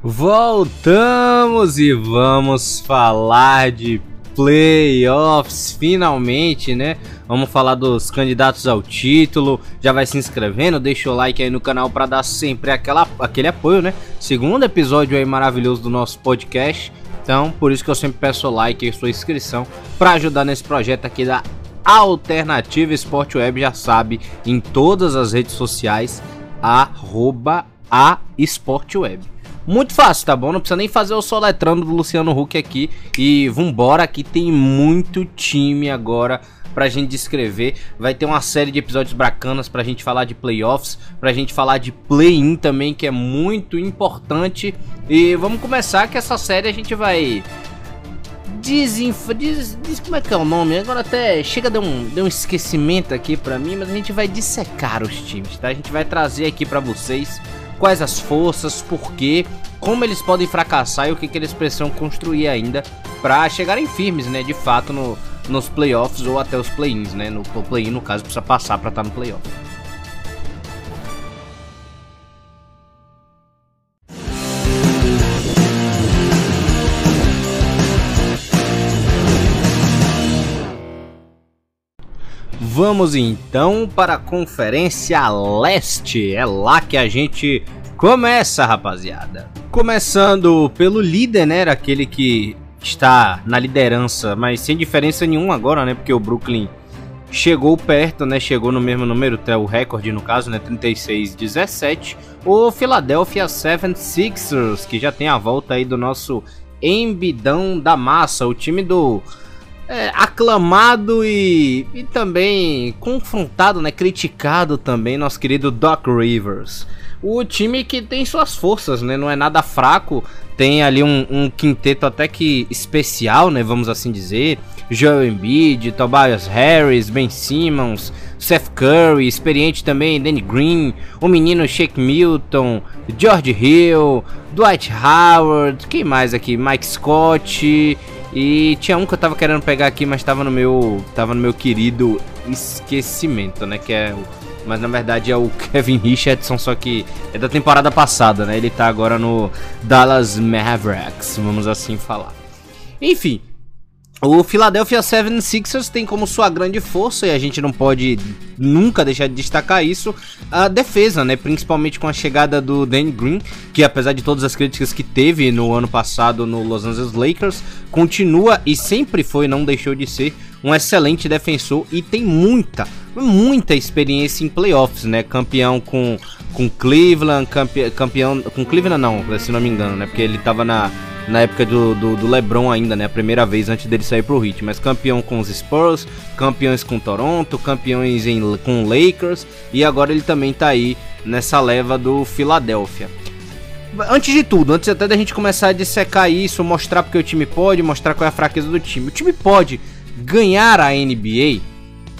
Voltamos e vamos falar de playoffs finalmente, né? Vamos falar dos candidatos ao título. Já vai se inscrevendo, deixa o like aí no canal para dar sempre aquela, aquele apoio, né? Segundo episódio aí maravilhoso do nosso podcast. Então, por isso que eu sempre peço o like e sua inscrição para ajudar nesse projeto aqui da Alternativa Esporte Web, já sabe, em todas as redes sociais, arroba a Esporte Web. Muito fácil, tá bom? Não precisa nem fazer o soletrando do Luciano Huck aqui. E vambora, aqui tem muito time agora pra gente descrever. Vai ter uma série de episódios bacanas pra gente falar de playoffs, pra gente falar de play-in também, que é muito importante. E vamos começar que essa série a gente vai desinf... Des... Des... Como é que é o nome? Agora até chega de um, de um esquecimento aqui pra mim, mas a gente vai dissecar os times, tá? A gente vai trazer aqui pra vocês quais as forças, por quê, como eles podem fracassar e o que, que eles precisam construir ainda para chegarem firmes, né, de fato no, nos playoffs ou até os play-ins, né, no play-in no caso precisa passar para estar tá no playoff. Vamos então para a Conferência Leste. É lá que a gente começa, rapaziada. Começando pelo líder, né? Aquele que está na liderança, mas sem diferença nenhuma agora, né? Porque o Brooklyn chegou perto, né? Chegou no mesmo número, até o recorde no caso, né? 36-17. O Philadelphia 76ers, que já tem a volta aí do nosso embidão da massa, o time do é, aclamado e, e também confrontado, né, criticado também, nosso querido Doc Rivers. O time que tem suas forças, né, não é nada fraco, tem ali um, um quinteto até que especial, né, vamos assim dizer. Joel Embiid, Tobias Harris, Ben Simmons, Seth Curry, experiente também, Danny Green, o menino Shake Milton, George Hill, Dwight Howard, quem mais aqui? Mike Scott e tinha um que eu tava querendo pegar aqui, mas tava no meu. Tava no meu querido esquecimento, né? Que é o. Mas na verdade é o Kevin Richardson, só que é da temporada passada, né? Ele tá agora no Dallas Mavericks, vamos assim falar. Enfim, o Philadelphia 76ers tem como sua grande força, e a gente não pode nunca deixar de destacar isso, a defesa, né? Principalmente com a chegada do Danny Green, que apesar de todas as críticas que teve no ano passado no Los Angeles Lakers, continua e sempre foi, não deixou de ser, um excelente defensor e tem muita, muita experiência em playoffs, né? Campeão com, com Cleveland, campe, campeão com Cleveland não, se não me engano, né? Porque ele tava na na época do, do, do, LeBron ainda, né? A primeira vez antes dele sair pro Heat. Mas campeão com os Spurs, campeões com Toronto, campeões em, com Lakers. E agora ele também tá aí nessa leva do Philadelphia. Antes de tudo, antes até da gente começar a dissecar isso, mostrar porque o time pode, mostrar qual é a fraqueza do time. O time pode ganhar a NBA?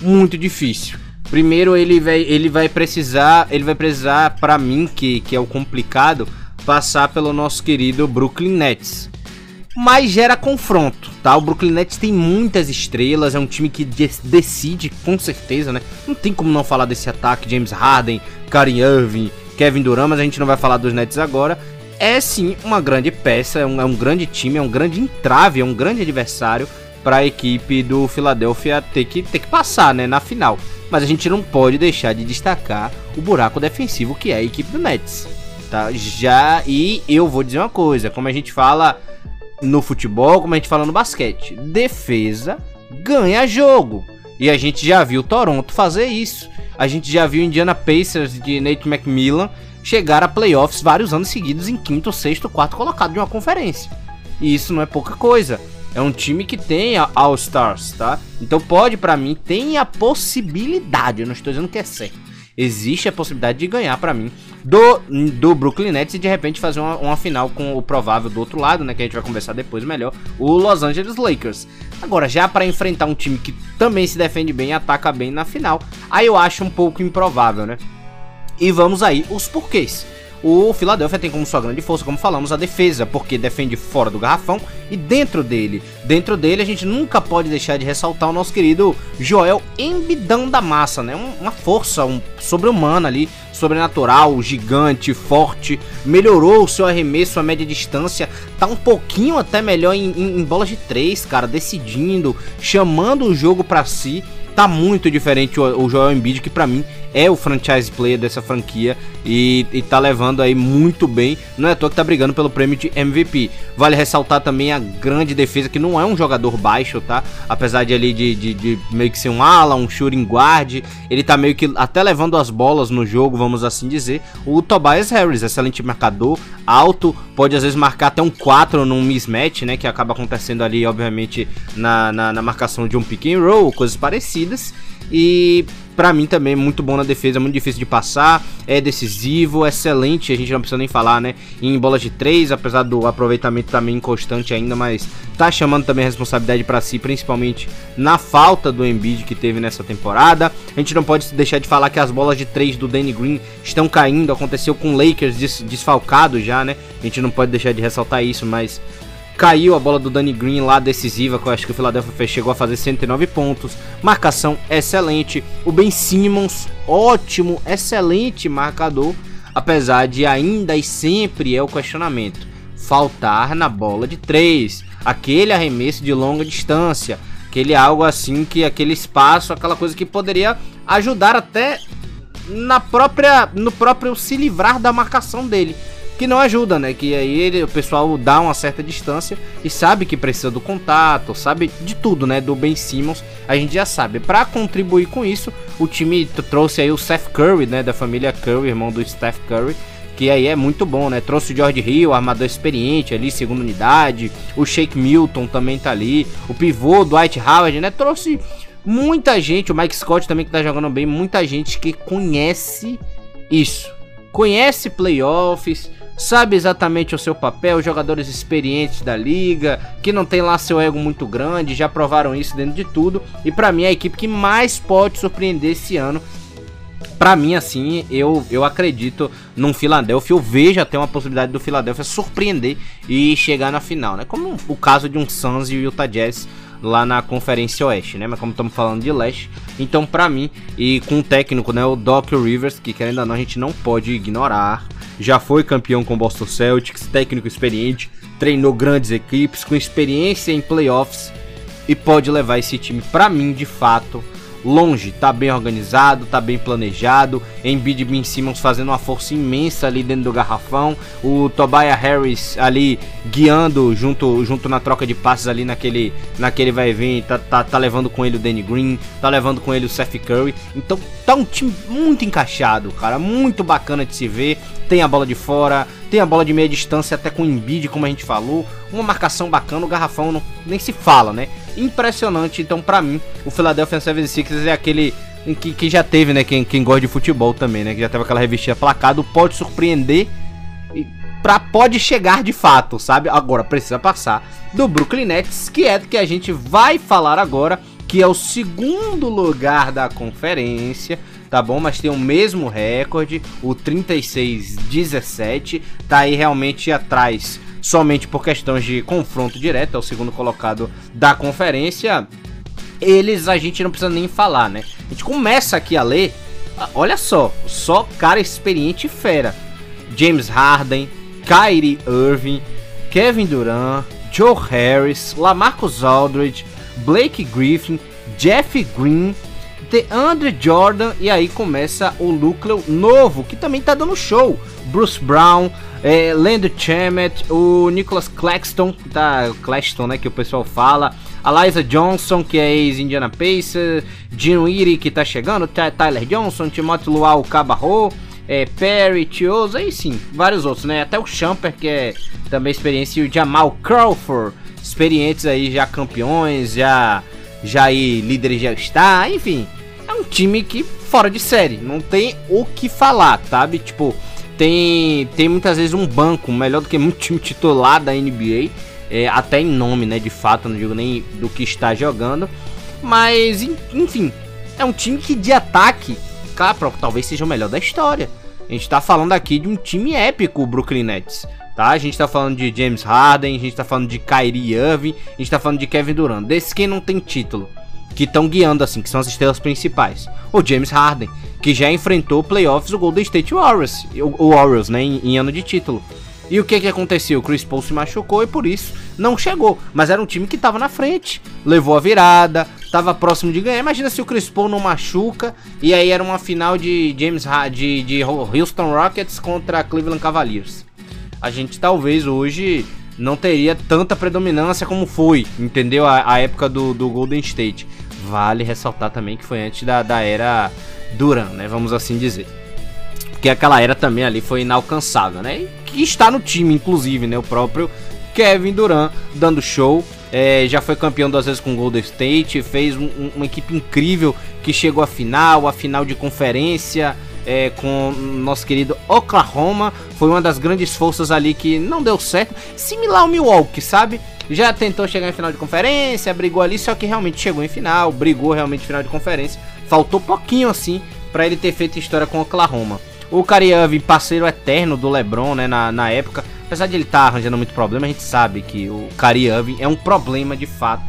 Muito difícil. Primeiro ele vai, ele vai precisar, ele vai precisar para mim que, que é o complicado, passar pelo nosso querido Brooklyn Nets. Mas gera confronto, tá? O Brooklyn Nets tem muitas estrelas, é um time que decide com certeza, né? Não tem como não falar desse ataque, James Harden, Kyrie Irving, Kevin Durant, mas a gente não vai falar dos Nets agora. É sim uma grande peça, é um, é um grande time, é um grande entrave, é um grande adversário para a equipe do Philadelphia ter que, ter que passar, né, na final. Mas a gente não pode deixar de destacar o buraco defensivo que é a equipe do Nets tá? Já e eu vou dizer uma coisa, como a gente fala no futebol, como a gente fala no basquete, defesa ganha jogo. E a gente já viu Toronto fazer isso. A gente já viu Indiana Pacers de Nate McMillan chegar a playoffs vários anos seguidos em quinto, sexto, quarto colocado de uma conferência. E isso não é pouca coisa. É um time que tem All-Stars, tá? Então pode, para mim, tem a possibilidade, eu não estou dizendo que é certo. Existe a possibilidade de ganhar para mim do, do Brooklyn Nets e de repente fazer uma, uma, final com o provável do outro lado, né? Que a gente vai conversar depois melhor, o Los Angeles Lakers. Agora, já para enfrentar um time que também se defende bem e ataca bem na final, aí eu acho um pouco improvável, né? E vamos aí, os porquês. O Philadelphia tem como sua grande força, como falamos, a defesa, porque defende fora do garrafão e dentro dele. Dentro dele a gente nunca pode deixar de ressaltar o nosso querido Joel Embidão da Massa, né? Uma força um, sobre-humana ali, sobrenatural, gigante, forte, melhorou o seu arremesso a média distância, tá um pouquinho até melhor em, em, em bolas de três, cara, decidindo, chamando o jogo para si tá muito diferente o, Joel Embiid, que para mim é o franchise player dessa franquia e, e tá levando aí muito bem. Não é à toa que tá brigando pelo prêmio de MVP. Vale ressaltar também a grande defesa, que não é um jogador baixo, tá? Apesar de ali de, de, de meio que ser um ala, um shooting guard, ele tá meio que até levando as bolas no jogo, vamos assim dizer. O Tobias Harris, excelente marcador, alto, pode às vezes marcar até um 4 num mismatch, né? Que acaba acontecendo ali, obviamente, na, na, na marcação de um pick and roll, coisas parecidas. E para mim também é muito bom na defesa, muito difícil de passar, é decisivo, excelente, a gente não precisa nem falar, né? Em bolas de 3, apesar do aproveitamento também inconstante ainda, mas tá chamando também a responsabilidade para si, principalmente na falta do Embiid que teve nessa temporada. A gente não pode deixar de falar que as bolas de 3 do Danny Green estão caindo, aconteceu com o Lakers des desfalcado já, né? A gente não pode deixar de ressaltar isso, mas Caiu a bola do Danny Green lá decisiva, que eu acho que o Philadelphia chegou a fazer 109 pontos. Marcação excelente. O Ben Simmons, ótimo, excelente marcador. Apesar de ainda e sempre é o questionamento. Faltar na bola de 3. Aquele arremesso de longa distância. Aquele algo assim que aquele espaço, aquela coisa que poderia ajudar até na própria no próprio se livrar da marcação dele que não ajuda, né? Que aí ele, o pessoal dá uma certa distância e sabe que precisa do contato, sabe de tudo, né? Do Ben Simmons, a gente já sabe. Para contribuir com isso, o time trouxe aí o Seth Curry, né? Da família Curry, irmão do Steph Curry. Que aí é muito bom, né? Trouxe o George Hill, armador experiente ali, segunda unidade. O Shake Milton também tá ali. O pivô Dwight Howard, né? Trouxe muita gente. O Mike Scott também que tá jogando bem. Muita gente que conhece isso. Conhece playoffs sabe exatamente o seu papel, jogadores experientes da liga, que não tem lá seu ego muito grande, já provaram isso dentro de tudo. E para mim é a equipe que mais pode surpreender esse ano. Para mim, assim, eu, eu acredito num Philadelphia. Eu vejo até uma possibilidade do Philadelphia surpreender e chegar na final, né? Como o caso de um Suns e o Utah Jazz lá na Conferência Oeste, né? Mas como estamos falando de leste, então para mim e com o técnico, né, o Doc Rivers, que querendo ou não a gente não pode ignorar, já foi campeão com o Boston Celtics, técnico experiente, treinou grandes equipes com experiência em playoffs e pode levar esse time para mim de fato longe, tá bem organizado, tá bem planejado. Embiid e Ben Simmons fazendo uma força imensa ali dentro do garrafão. O Tobias Harris ali guiando junto, junto na troca de passes ali naquele, naquele vai vir, tá, tá, tá levando com ele o Danny Green, tá levando com ele o Seth Curry. Então tá um time muito encaixado, cara, muito bacana de se ver. Tem a bola de fora, tem a bola de meia distância até com o Embiid, como a gente falou. Uma marcação bacana, o garrafão não, nem se fala, né? Impressionante, então para mim, o Philadelphia 76ers é aquele que, que já teve, né, quem, quem gosta de futebol também, né, que já teve aquela revistinha placado, pode surpreender e pra, pode chegar de fato, sabe? Agora precisa passar do Brooklyn Nets, que é que a gente vai falar agora, que é o segundo lugar da conferência, tá bom? Mas tem o mesmo recorde, o 36-17, tá aí realmente atrás somente por questões de confronto direto, é o segundo colocado da conferência. Eles a gente não precisa nem falar, né? A gente começa aqui a ler, olha só, só cara experiente e fera. James Harden, Kyrie Irving, Kevin Durant, Joe Harris, Lamarcus Aldridge, Blake Griffin, Jeff Green, DeAndre Jordan e aí começa o núcleo novo que também tá dando show. Bruce Brown, é, Landry Chamet, o Nicholas Claxton, tá, Claxton, né, que o pessoal fala, a Johnson, que é ex-Indiana Pacers, Gino Erie, que tá chegando, Tyler Johnson, Timothy Luau Cabarro, é, Perry, Tioso, aí sim, vários outros, né, até o Champer, que é também experiência, e o Jamal Crawford, experientes aí, já campeões, já, já aí líderes já está, enfim, é um time que fora de série, não tem o que falar, sabe? Tipo, tem, tem muitas vezes um banco melhor do que muito time titular da NBA, é, até em nome, né? De fato, não digo nem do que está jogando, mas enfim, é um time que de ataque, cara, talvez seja o melhor da história. A gente tá falando aqui de um time épico, o Brooklyn Nets. Tá? A gente tá falando de James Harden, a gente tá falando de Kyrie Irving, a gente tá falando de Kevin Durant. Desses quem não tem título, que estão guiando assim, que são as estrelas principais. O James Harden, que já enfrentou playoffs o Golden State Warriors, o, Warriors, né, em, em ano de título. E o que que aconteceu? O Chris Paul se machucou e por isso não chegou. Mas era um time que estava na frente, levou a virada, estava próximo de ganhar. Imagina se o Chris Paul não machuca e aí era uma final de James de, de Houston Rockets contra Cleveland Cavaliers. A gente talvez hoje não teria tanta predominância como foi, entendeu? A, a época do, do, Golden State. Vale ressaltar também que foi antes da, da era Duran, né? Vamos assim dizer. Porque aquela era também ali foi inalcançável, né? E que está no time, inclusive, né? O próprio Kevin Durant dando show. É, já foi campeão duas vezes com o Golden State, fez um, um, uma equipe incrível que chegou à final, a final de conferência é, com nosso querido Oklahoma. Foi uma das grandes forças ali que não deu certo. Similar ao Milwaukee, sabe? Já tentou chegar em final de conferência, brigou ali, só que realmente chegou em final, brigou realmente em final de conferência. Faltou pouquinho assim para ele ter feito história com Oklahoma. O Kyrie parceiro eterno do LeBron, né, na, na época, apesar de ele estar tá arranjando muito problema, a gente sabe que o Kyrie é um problema de fato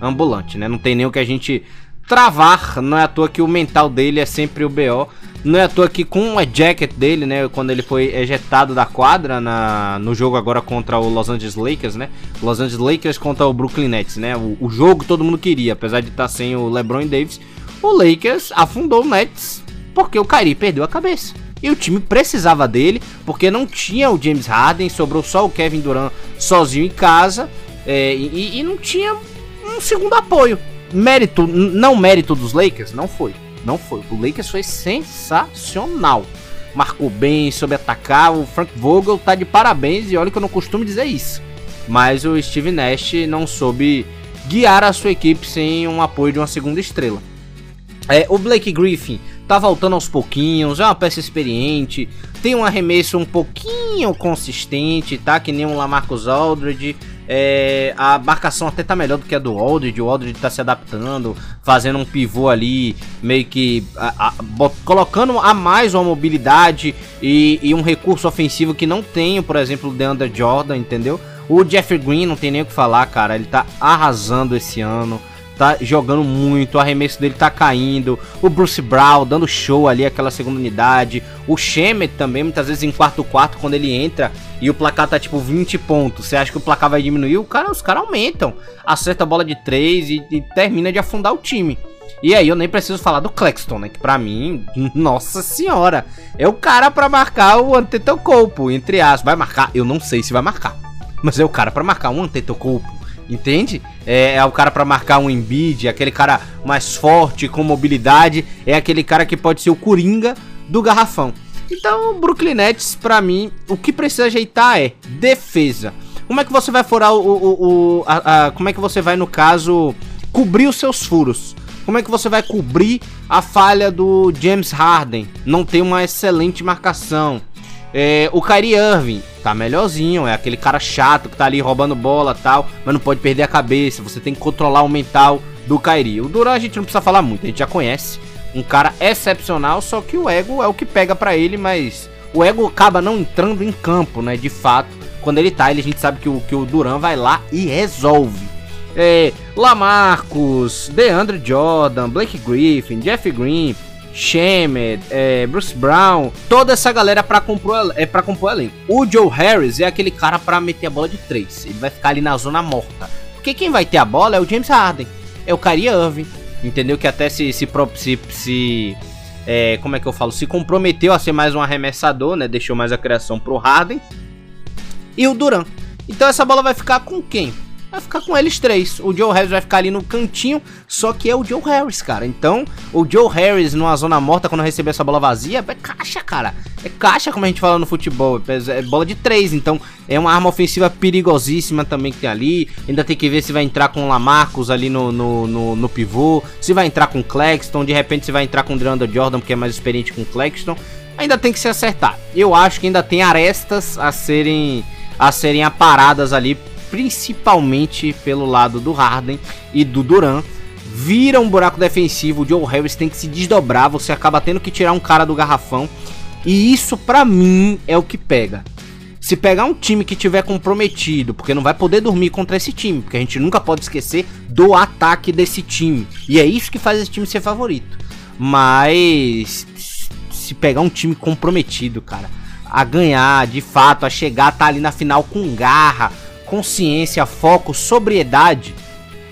ambulante, né? Não tem nem o que a gente travar, não é à toa que o mental dele é sempre o BO. Não é à toa que com o jacket dele, né, quando ele foi ejetado da quadra na, no jogo agora contra o Los Angeles Lakers, né? Los Angeles Lakers contra o Brooklyn Nets, né? O, o jogo todo mundo queria, apesar de estar tá sem o LeBron Davis, o Lakers afundou o Nets porque o Kyrie perdeu a cabeça. E o time precisava dele, porque não tinha o James Harden, sobrou só o Kevin Durant sozinho em casa. É, e, e, não tinha um segundo apoio. Mérito, não mérito dos Lakers, não foi. Não foi. O Lakers foi sensacional. Marcou bem, soube atacar. O Frank Vogel tá de parabéns e olha que eu não costumo dizer isso. Mas o Steve Nash não soube guiar a sua equipe sem um apoio de uma segunda estrela. É, o Blake Griffin tá voltando aos pouquinhos, é uma peça experiente, tem um arremesso um pouquinho consistente, tá? Que nem um Lamarcus Aldridge. É, a marcação até tá melhor do que a do Aldridge. O Aldridge tá se adaptando, fazendo um pivô ali, meio que a, a, colocando a mais uma mobilidade e, e, um recurso ofensivo que não tem, por exemplo, o DeAndre Jordan, entendeu? O Jeffrey Green não tem nem o que falar, cara. Ele tá arrasando esse ano tá jogando muito, o arremesso dele tá caindo, o Bruce Brown dando show ali, aquela segunda unidade, o Shemet também, muitas vezes em quarto quarto, quando ele entra e o placar tá tipo 20 pontos, você acha que o placar vai diminuir? O cara, os caras aumentam, acerta a bola de 3 e, e termina de afundar o time. E aí eu nem preciso falar do Claxton, né? Que pra mim, nossa senhora, é o cara para marcar o Antetokounmpo, entre aspas. Vai marcar? Eu não sei se vai marcar. Mas é o cara para marcar um Antetokounmpo entende? É, é o cara para marcar um Embiid, é aquele cara mais forte, com mobilidade, é aquele cara que pode ser o coringa do garrafão. Então, Brooklyn Nets, pra mim, o que precisa ajeitar é defesa. Como é que você vai furar o. o, o a, a, como é que você vai, no caso, cobrir os seus furos? Como é que você vai cobrir a falha do James Harden? Não tem uma excelente marcação. É, o Kyrie Irving tá melhorzinho, é aquele cara chato que tá ali roubando bola tal, mas não pode perder a cabeça, você tem que controlar o mental do Kyrie. O Duran a gente não precisa falar muito, a gente já conhece. Um cara excepcional, só que o ego é o que pega para ele, mas o ego acaba não entrando em campo, né? De fato, quando ele tá, ele, a gente sabe que o, que o Duran vai lá e resolve. É, Lamarcus, DeAndre Jordan, Blake Griffin, Jeff Green, Shemet, é, Bruce Brown, toda essa galera para compor é para compor elenco. O Joe Harris é aquele cara para meter a bola de três. Ele vai ficar ali na zona morta. Porque quem vai ter a bola é o James Harden, é o Kyrie Irving, entendeu? Que até se se, se, se é, como é que eu falo, se comprometeu a ser mais um arremessador, né? Deixou mais a criação pro Harden e o Duran. Então essa bola vai ficar com quem? Vai ficar com eles três. O Joe Harris vai ficar ali no cantinho, só que é o Joe Harris, cara. Então, o Joe Harris numa zona morta, quando receber essa bola vazia, é caixa, cara. É caixa, como a gente fala no futebol. É bola de três, então é uma arma ofensiva perigosíssima também que tem ali. Ainda tem que ver se vai entrar com o Lamarcus ali no, no, no, no pivô, se vai entrar com o Claxton, de repente se vai entrar com o DeAndre Jordan, porque é mais experiente com o Claxton. Ainda tem que se acertar. Eu acho que ainda tem arestas a serem a serem aparadas ali principalmente pelo lado do Harden e do Duran. Vira um buraco defensivo, o Joe Harris tem que se desdobrar, você acaba tendo que tirar um cara do garrafão. E isso para mim é o que pega. Se pegar um time que tiver comprometido, porque não vai poder dormir contra esse time, porque a gente nunca pode esquecer do ataque desse time. E é isso que faz esse time ser favorito. Mas se pegar um time comprometido, cara, a ganhar, de fato, a chegar, tá ali na final com garra, consciência, foco, sobriedade,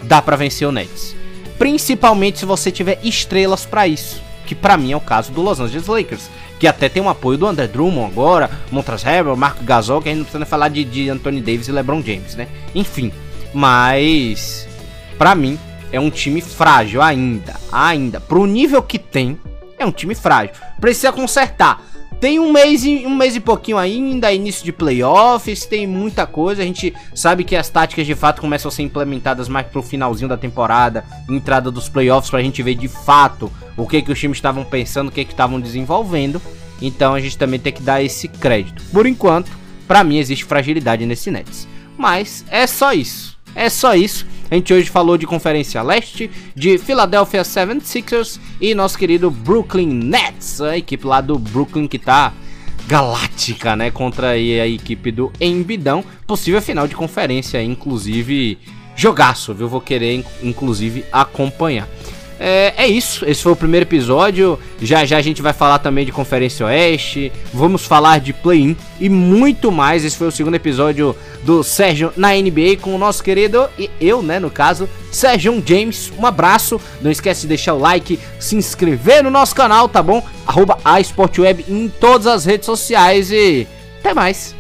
dá para vencer o Nets. Principalmente se você tiver estrelas para isso, que para mim é o caso do Los Angeles Lakers que até tem um apoio do André Drummond agora, Montrezl Harrell, Marco Gasol, que a gente não precisa falar de, de Anthony Davis e LeBron James, né? Enfim, mas para mim é um time frágil ainda, ainda. Pro nível que tem, é um time frágil. Precisa consertar. Tem um mês, um mês e pouquinho ainda, início de playoffs, tem muita coisa. A gente sabe que as táticas de fato começam a ser implementadas mais pro finalzinho da temporada, entrada dos playoffs, pra gente ver de fato o que, que os times estavam pensando, o que estavam desenvolvendo. Então a gente também tem que dar esse crédito. Por enquanto, para mim existe fragilidade nesse Nets. Mas é só isso. É só isso. A gente hoje falou de Conferência Leste, de Philadelphia 76ers e nosso querido Brooklyn Nets, a equipe lá do Brooklyn que tá galáctica, né, contra a equipe do Embidão, possível final de conferência, inclusive jogaço, viu? Vou querer inclusive acompanhar. É, é, isso, esse foi o primeiro episódio. Já já a gente vai falar também de Conferência Oeste, vamos falar de play-in e muito mais. Esse foi o segundo episódio do Sérgio na NBA com o nosso querido e eu, né, no caso, Sérgio James. Um abraço, não esquece de deixar o like, se inscrever no nosso canal, tá bom? Arroba a em todas as redes sociais e até mais.